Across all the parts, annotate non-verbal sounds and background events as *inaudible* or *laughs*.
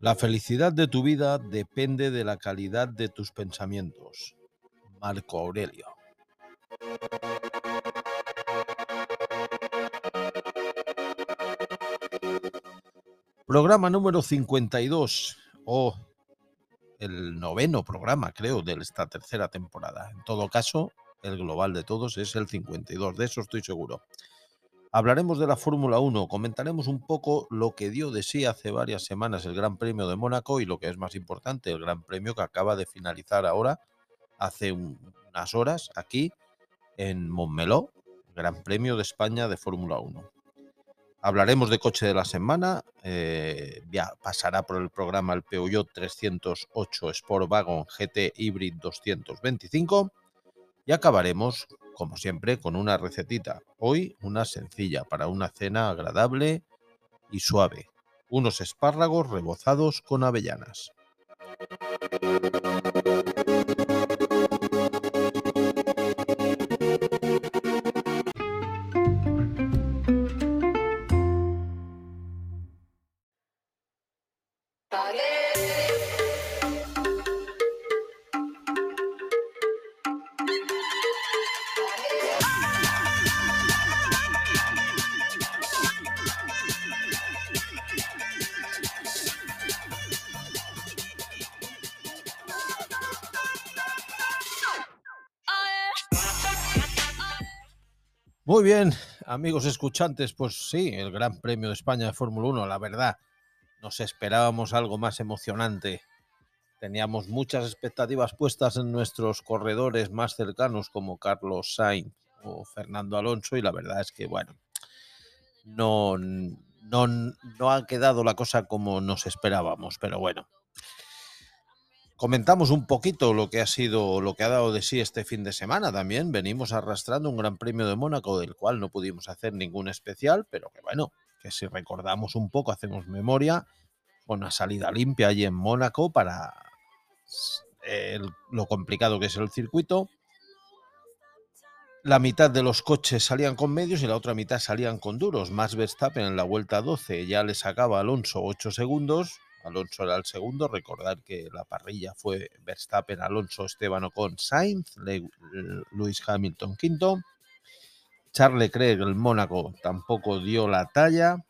La felicidad de tu vida depende de la calidad de tus pensamientos. Marco Aurelio. Programa número 52, o el noveno programa, creo, de esta tercera temporada. En todo caso, el global de todos es el 52, de eso estoy seguro. Hablaremos de la Fórmula 1, comentaremos un poco lo que dio de sí hace varias semanas el Gran Premio de Mónaco y lo que es más importante, el Gran Premio que acaba de finalizar ahora, hace unas horas, aquí en Montmeló, Gran Premio de España de Fórmula 1. Hablaremos de coche de la semana, eh, ya pasará por el programa el Peugeot 308 Sportwagon GT Hybrid 225 y acabaremos como siempre, con una recetita. Hoy una sencilla para una cena agradable y suave. Unos espárragos rebozados con avellanas. Muy bien, amigos escuchantes, pues sí, el Gran Premio de España de Fórmula 1, la verdad, nos esperábamos algo más emocionante. Teníamos muchas expectativas puestas en nuestros corredores más cercanos como Carlos Sainz o Fernando Alonso y la verdad es que, bueno, no, no, no ha quedado la cosa como nos esperábamos, pero bueno, Comentamos un poquito lo que ha sido, lo que ha dado de sí este fin de semana también. Venimos arrastrando un Gran Premio de Mónaco del cual no pudimos hacer ningún especial, pero que bueno, que si recordamos un poco, hacemos memoria con una salida limpia allí en Mónaco para lo complicado que es el circuito. La mitad de los coches salían con medios y la otra mitad salían con duros. Más Verstappen en la vuelta 12 ya le sacaba Alonso 8 segundos Alonso era el segundo. Recordar que la parrilla fue Verstappen, Alonso, Esteban Ocon, Sainz, Luis Hamilton quinto. Charles Leclerc, el Mónaco, tampoco dio la talla.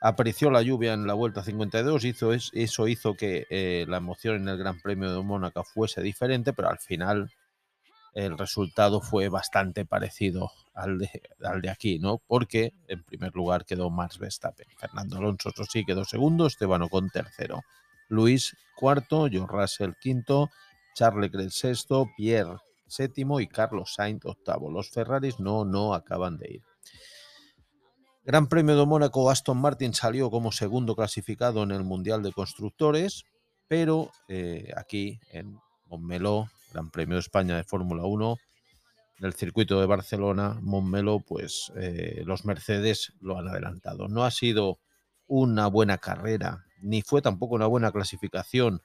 Apareció la lluvia en la vuelta 52, hizo eso hizo que eh, la emoción en el Gran Premio de Mónaco fuese diferente, pero al final el resultado fue bastante parecido al de, aquí, ¿no? Porque en primer lugar quedó Max Verstappen. Fernando Alonso, eso sí, quedó segundo, Esteban Ocon tercero. Luis cuarto, John Russell quinto, Charles Leclerc sexto, Pierre séptimo y Carlos Sainz octavo. Los Ferraris no, no acaban de ir. Gran Premio de Mónaco, Aston Martin salió como segundo clasificado en el Mundial de Constructores, pero eh, aquí en Montmeló Gran Premio de España de Fórmula 1, del circuito de Barcelona, Montmeló, pues eh, los Mercedes lo han adelantado. No ha sido una buena carrera, ni fue tampoco una buena clasificación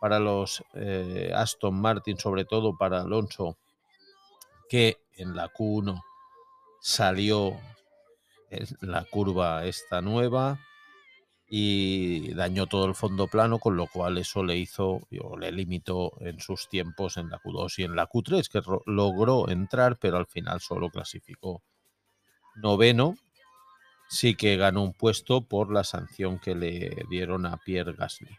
para los eh, Aston Martin, sobre todo para Alonso, que en la Q1 salió en la curva esta nueva, y dañó todo el fondo plano, con lo cual eso le hizo o le limitó en sus tiempos en la Q2 y en la Q3, que logró entrar, pero al final solo clasificó noveno. Sí que ganó un puesto por la sanción que le dieron a Pierre Gasly.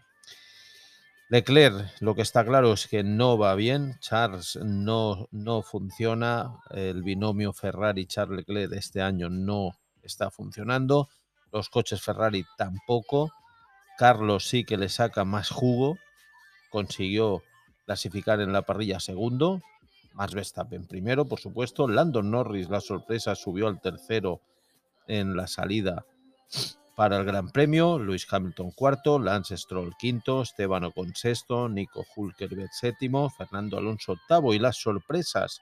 Leclerc, lo que está claro es que no va bien, Charles no, no funciona, el binomio Ferrari-Charles Leclerc este año no está funcionando los coches Ferrari tampoco. Carlos sí que le saca más jugo. Consiguió clasificar en la parrilla segundo. Más Verstappen primero, por supuesto. Landon Norris, la sorpresa, subió al tercero en la salida para el Gran Premio. Luis Hamilton cuarto, Lance Stroll quinto, Esteban Ocon sexto, Nico Hulkerberg séptimo, Fernando Alonso octavo y las sorpresas.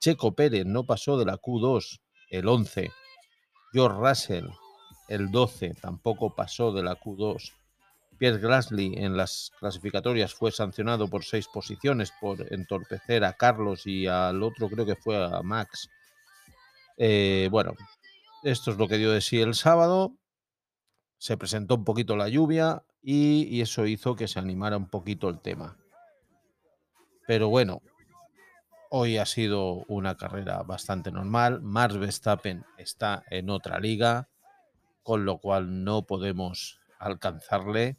Checo Pérez no pasó de la Q2, el 11. George Russell el 12 tampoco pasó de la Q2. Pierre Gasly en las clasificatorias fue sancionado por seis posiciones por entorpecer a Carlos y al otro creo que fue a Max Eh, bueno, esto es lo que dio de sí el sábado. Se presentó un poquito la lluvia y, y eso hizo que se animara un poquito el tema. Pero bueno, hoy ha sido una carrera bastante normal. Max Verstappen está en otra liga, con lo cual no podemos alcanzarle.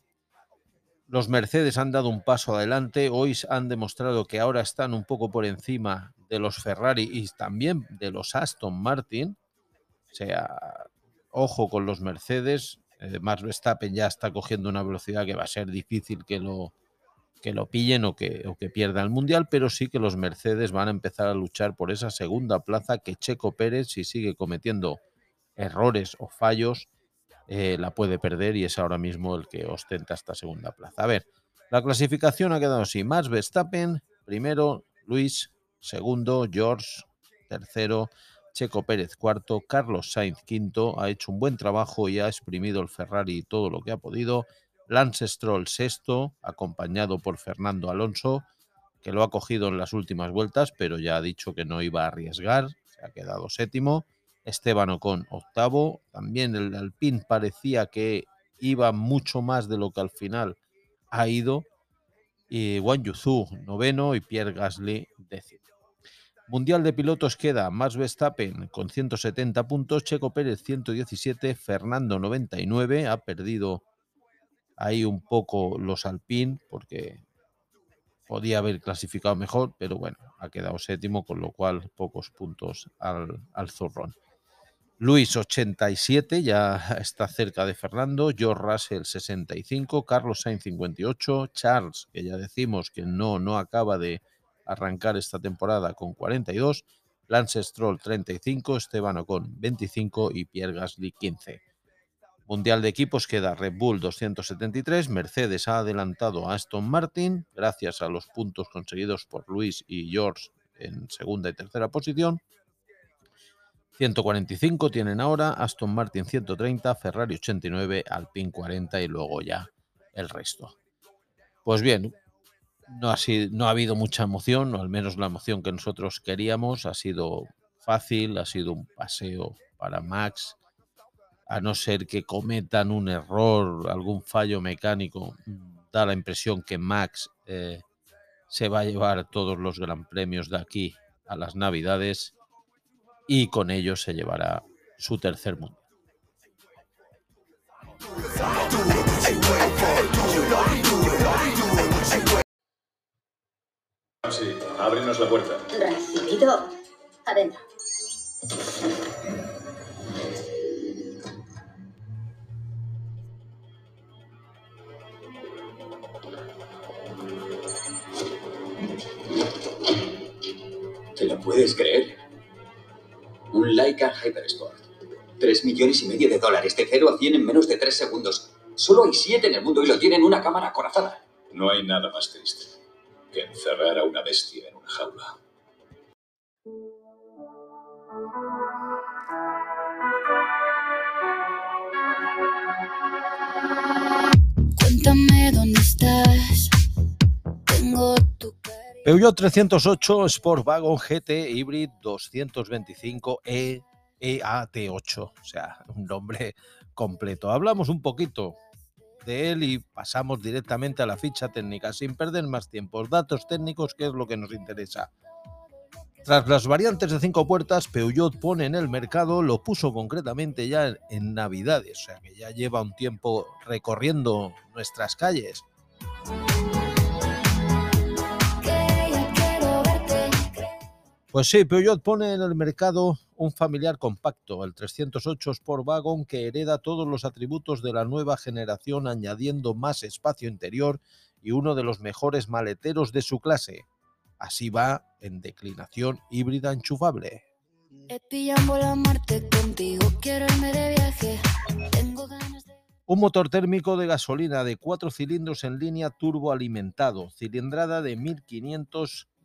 Los Mercedes han dado un paso adelante, hoy han demostrado que ahora están un poco por encima de los Ferrari y también de los Aston Martin. O sea, ojo con los Mercedes. Eh, Max Verstappen ya está cogiendo una velocidad que va a ser difícil que lo, que lo pillen o que, o que pierda el Mundial, pero sí que los Mercedes van a empezar a luchar por esa segunda plaza que Checo Pérez, si sigue cometiendo errores o fallos, eh, la puede perder y es ahora mismo el que ostenta esta segunda plaza. A ver, la clasificación ha quedado así. Max Verstappen, primero, Luis, segundo, George, tercero, Checo Pérez, cuarto, Carlos Sainz, quinto, ha hecho un buen trabajo y ha exprimido el Ferrari todo lo que ha podido. Lance Stroll, sexto, acompañado por Fernando Alonso, que lo ha cogido en las últimas vueltas, pero ya ha dicho que no iba a arriesgar, se ha quedado séptimo. Esteban Ocon, octavo. También el Alpine parecía que iba mucho más de lo que al final ha ido. Y Wang Yuzu, noveno, y Pierre Gasly, décimo. Mundial de pilotos queda Max Verstappen con 170 puntos, Checo Pérez 117, Fernando 99, ha perdido ahí un poco los Alpine porque podía haber clasificado mejor, pero bueno, ha quedado séptimo, con lo cual pocos puntos al, al zurrón. Luis 87, ya *laughs* está cerca de Fernando, George Russell 65, Carlos Sainz 58, Charles, que ya decimos que no, no acaba de arrancar esta temporada con 42, Lance Stroll 35, Esteban Ocon 25 y Pierre Gasly 15. Mundial de equipos queda Red Bull 273, Mercedes ha adelantado a Aston Martin gracias a los puntos conseguidos por Luis y George en segunda y tercera posición. 145 tienen ahora, Aston Martin 130, Ferrari 89, Alpine 40 y luego ya el resto. Pues bien, no ha, sido, no ha habido mucha emoción, o al menos la emoción que nosotros queríamos. Ha sido fácil, ha sido un paseo para Max, a no ser que cometan un error, algún fallo mecánico. Da la impresión que Max eh, se va a llevar todos los gran premios de aquí a las Navidades y con ello se llevará su tercer mundo. Sí, ábrenos la puerta. Recibido. Adentro. ¿Te lo puedes creer? Un Leica Hypersport. 3 millones y medio de dólares, de 0 a 100 en menos de 3 segundos. Solo hay 7 en el mundo y lo tienen una cámara acorazada. No hay nada más triste que encerrar a una bestia en una jaula. Peugeot 308 Sportwagon GT Hybrid 225 E EAT8, o sea, un nombre completo. Hablamos un poquito de él y pasamos directamente a la ficha técnica sin perder más tiempo. Datos técnicos, que es lo que nos interesa. Tras las variantes de cinco puertas, Peugeot pone en el mercado, lo puso concretamente ya en Navidades, o sea que ya lleva un tiempo recorriendo nuestras calles. Pues sí, Peugeot pone en el mercado un familiar compacto, el 308 Sportwagon, que hereda todos los atributos de la nueva generación, añadiendo más espacio interior y uno de los mejores maleteros de su clase. Así va en declinación híbrida enchufable. Un motor térmico de gasolina de cuatro cilindros en línea turboalimentado, cilindrada de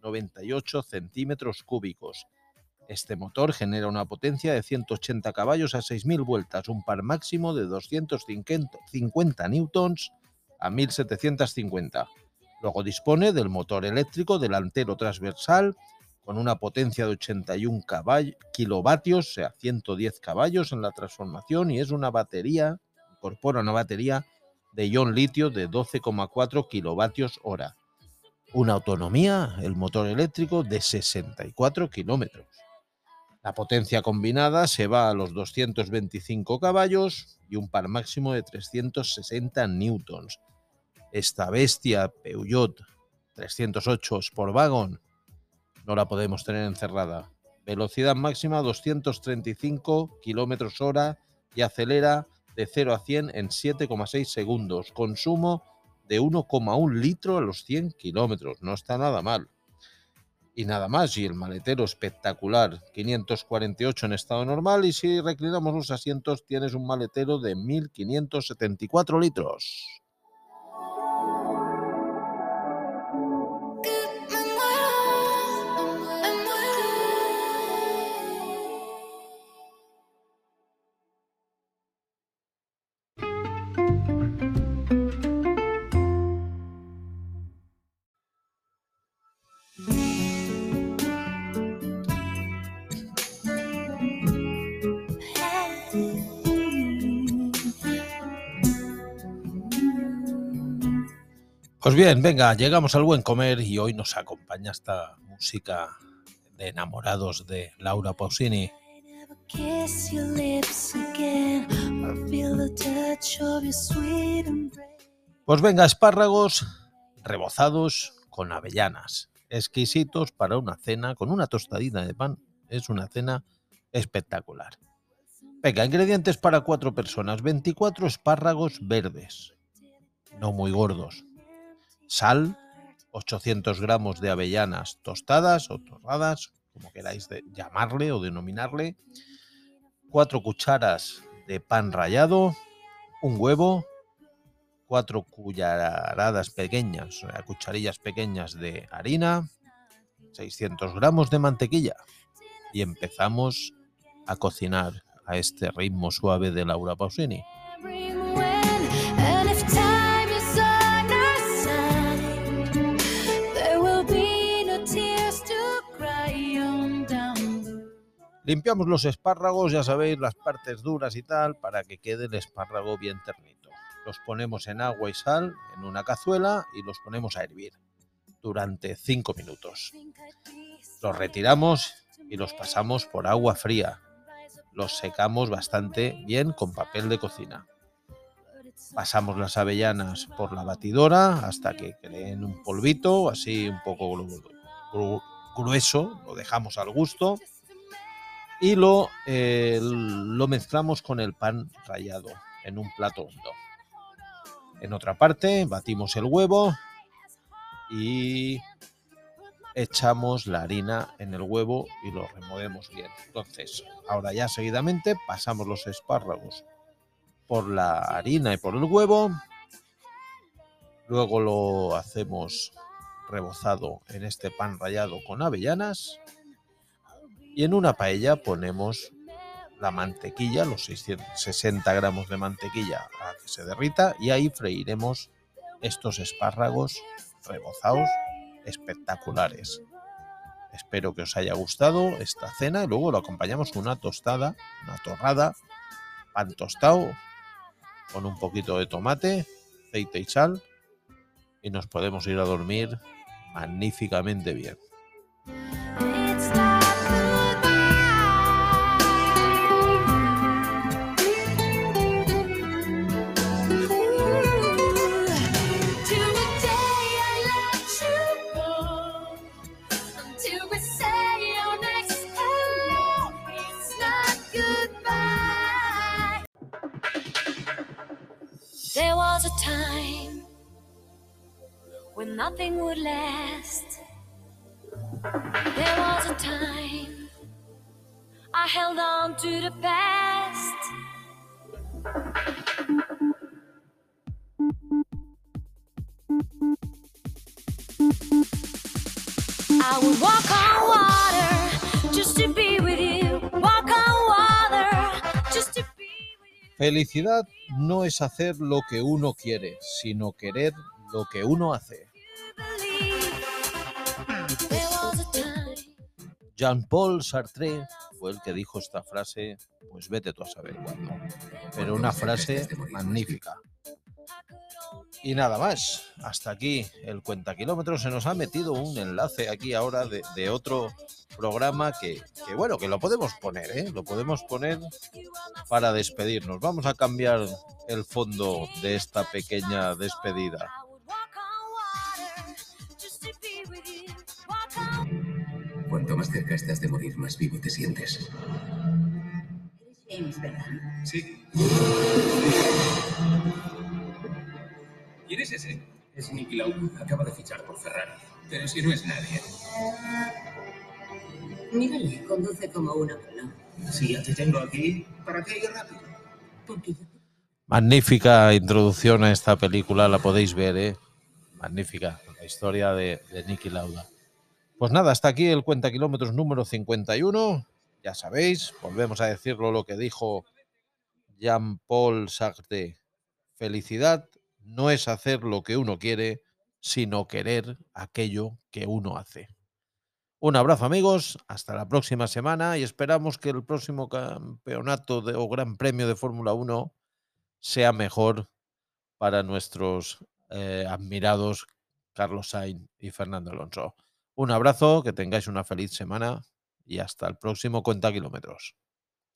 1598 centímetros cúbicos. Este motor genera una potencia de 180 caballos a 6.000 vueltas, un par máximo de 250 newtons a 1.750. Luego dispone del motor eléctrico delantero transversal con una potencia de 81 caball- kilovatios, o sea, 110 caballos en la transformación y es una batería, incorpora una batería de ion litio de 12,4 kilovatios hora. Una autonomía, el motor eléctrico, de 64 kilómetros. La potencia combinada se va a los 225 caballos y un par máximo de 360 newtons. Esta bestia Peugeot 308 Sportwagon no la podemos tener encerrada. Velocidad máxima 235 kilómetros hora y acelera de 0 a 100 en 7,6 segundos. Consumo de 1,1 litro a los 100 kilómetros. No está nada mal. Y nada más, y el maletero espectacular, 548 en estado normal y si reclinamos los asientos tienes un maletero de 1574 litros. Pues bien, venga, llegamos al buen comer y hoy nos acompaña esta música de enamorados de Laura Pausini. Pues venga, espárragos rebozados con avellanas, exquisitos para una cena con una tostadita de pan. Es una cena espectacular. Venga, ingredientes para cuatro personas. 24 espárragos verdes, no muy gordos. Sal, 800 gramos de avellanas tostadas o torradas, como queráis llamarle o denominarle. 4 cucharas de pan rallado, un huevo, cuatro cucharadas pequeñas, cucharillas pequeñas de harina, 600 gramos de mantequilla. Y empezamos a cocinar a este ritmo suave de Laura Pausini. Limpiamos los espárragos, ya sabéis, las partes duras y tal, para que quede el espárrago bien ternito. Los ponemos en agua y sal en una cazuela y los ponemos a hervir durante 5 minutos. Los retiramos y los pasamos por agua fría. Los secamos bastante bien con papel de cocina. Pasamos las avellanas por la batidora hasta que creen un polvito, así un poco gru- gru- grueso, lo dejamos al gusto y lo, eh, lo mezclamos con el pan rallado en un plato hondo. En otra parte batimos el huevo y echamos la harina en el huevo y lo removemos bien. Entonces, ahora ya seguidamente pasamos los espárragos por la harina y por el huevo. Luego lo hacemos rebozado en este pan rallado con avellanas. Y en una paella ponemos la mantequilla, los 660 gramos de mantequilla a que se derrita y ahí freiremos estos espárragos rebozados espectaculares. Espero que os haya gustado esta cena y luego lo acompañamos con una tostada, una torrada, pan tostado con un poquito de tomate, aceite y sal y nos podemos ir a dormir magníficamente bien. A time when nothing would last. There was a time I held on to the past. I would walk on water just to be with you. Walk on water just to be with you. Felicidad no es hacer lo que uno quiere, sino querer lo que uno hace. Jean-Paul Sartre fue el que dijo esta frase, pues vete tú a saber cuándo. Pero una frase magnífica. Y nada más, hasta aquí el cuenta kilómetros. Se nos ha metido un enlace aquí ahora de, de otro programa que, que, bueno, que lo podemos poner, ¿eh? Lo podemos poner para despedirnos. Vamos a cambiar el fondo de esta pequeña despedida. Cuanto más cerca estás de morir, más vivo te sientes. James, ¿verdad? Sí. ¿Quién es ese? Es Nicky Lauda. Acaba de fichar por Ferrari. Pero si no es nadie. Mírale, conduce como un abuelo. Tengo aquí, ¿para rápido? Magnífica introducción a esta película, la podéis ver, ¿eh? Magnífica, la historia de, de Nicky Lauda. Pues nada, hasta aquí el cuenta kilómetros número 51. Ya sabéis, volvemos a decirlo lo que dijo Jean-Paul Sartre. Felicidad no es hacer lo que uno quiere, sino querer aquello que uno hace. Un abrazo amigos, hasta la próxima semana y esperamos que el próximo campeonato o gran premio de Fórmula 1 sea mejor para nuestros eh, admirados Carlos Sainz y Fernando Alonso. Un abrazo, que tengáis una feliz semana y hasta el próximo Cuenta Kilómetros.